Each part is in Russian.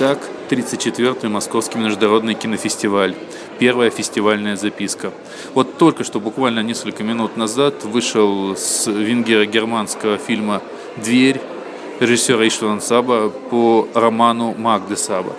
Итак, 34-й Московский международный кинофестиваль. Первая фестивальная записка. Вот только что, буквально несколько минут назад, вышел с венгеро-германского фильма «Дверь» режиссера Иштвана Саба по роману Магды Саба.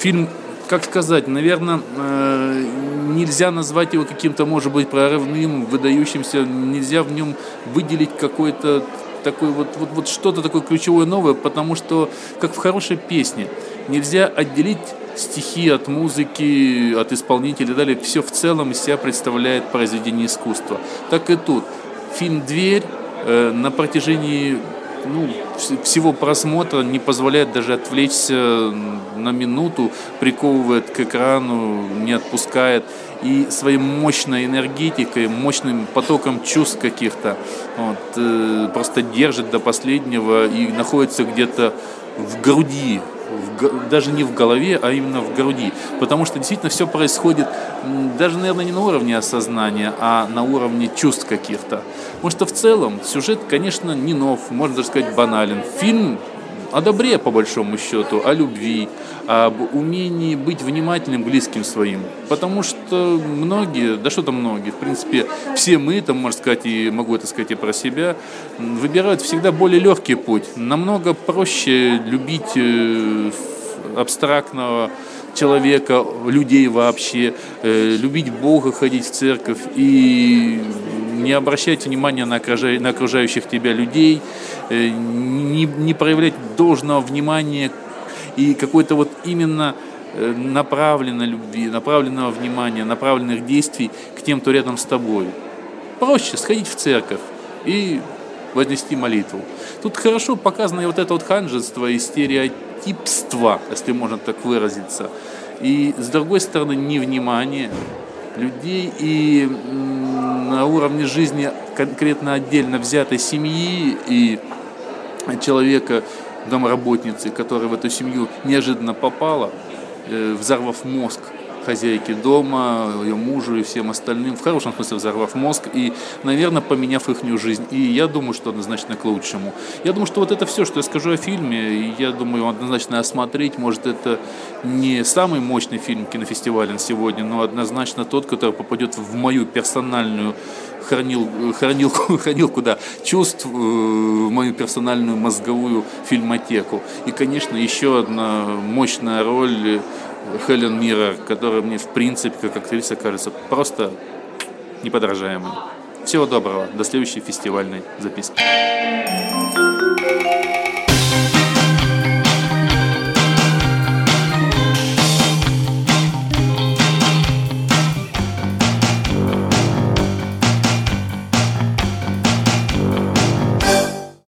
Фильм, как сказать, наверное, э, нельзя назвать его каким-то, может быть, прорывным, выдающимся, нельзя в нем выделить какой-то такой вот, вот, вот что-то такое ключевое новое, потому что, как в хорошей песне, нельзя отделить стихи от музыки, от исполнителя и далее. Все в целом из себя представляет произведение искусства. Так и тут. Фильм «Дверь» э, на протяжении ну, всего просмотра не позволяет даже отвлечься на минуту, приковывает к экрану, не отпускает. И своей мощной энергетикой, мощным потоком чувств каких-то вот, э, просто держит до последнего и находится где-то в груди, в, даже не в голове, а именно в груди. Потому что действительно все происходит даже, наверное, не на уровне осознания, а на уровне чувств каких-то. Потому что в целом сюжет, конечно, не нов, можно даже сказать банален. Фильм о добре, по большому счету, о любви, об умении быть внимательным близким своим. Потому что многие, да что там многие, в принципе, все мы, там, можно сказать, и могу это сказать и про себя, выбирают всегда более легкий путь. Намного проще любить э, абстрактного человека, людей вообще, э, любить Бога, ходить в церковь и не обращать внимания на, окружающих тебя людей, не, не проявлять должного внимания и какой-то вот именно э, направленной любви, направленного внимания, направленных действий к тем, кто рядом с тобой. Проще сходить в церковь и вознести молитву. Тут хорошо показано и вот это вот ханжество и стереотипство, если можно так выразиться. И с другой стороны, невнимание людей и на уровне жизни конкретно отдельно взятой семьи и человека, домработницы, которая в эту семью неожиданно попала, э, взорвав мозг хозяйки дома, ее мужу и всем остальным, в хорошем смысле взорвав мозг и, наверное, поменяв их жизнь. И я думаю, что однозначно к лучшему. Я думаю, что вот это все, что я скажу о фильме, я думаю, однозначно осмотреть. Может, это не самый мощный фильм кинофестиваля сегодня, но однозначно тот, который попадет в мою персональную хранил, хранилку, хранилку да, чувств, э, мою персональную мозговую фильмотеку. И, конечно, еще одна мощная роль Хелен Мира, которая мне, в принципе, как актриса кажется просто неподражаемой. Всего доброго. До следующей фестивальной записки.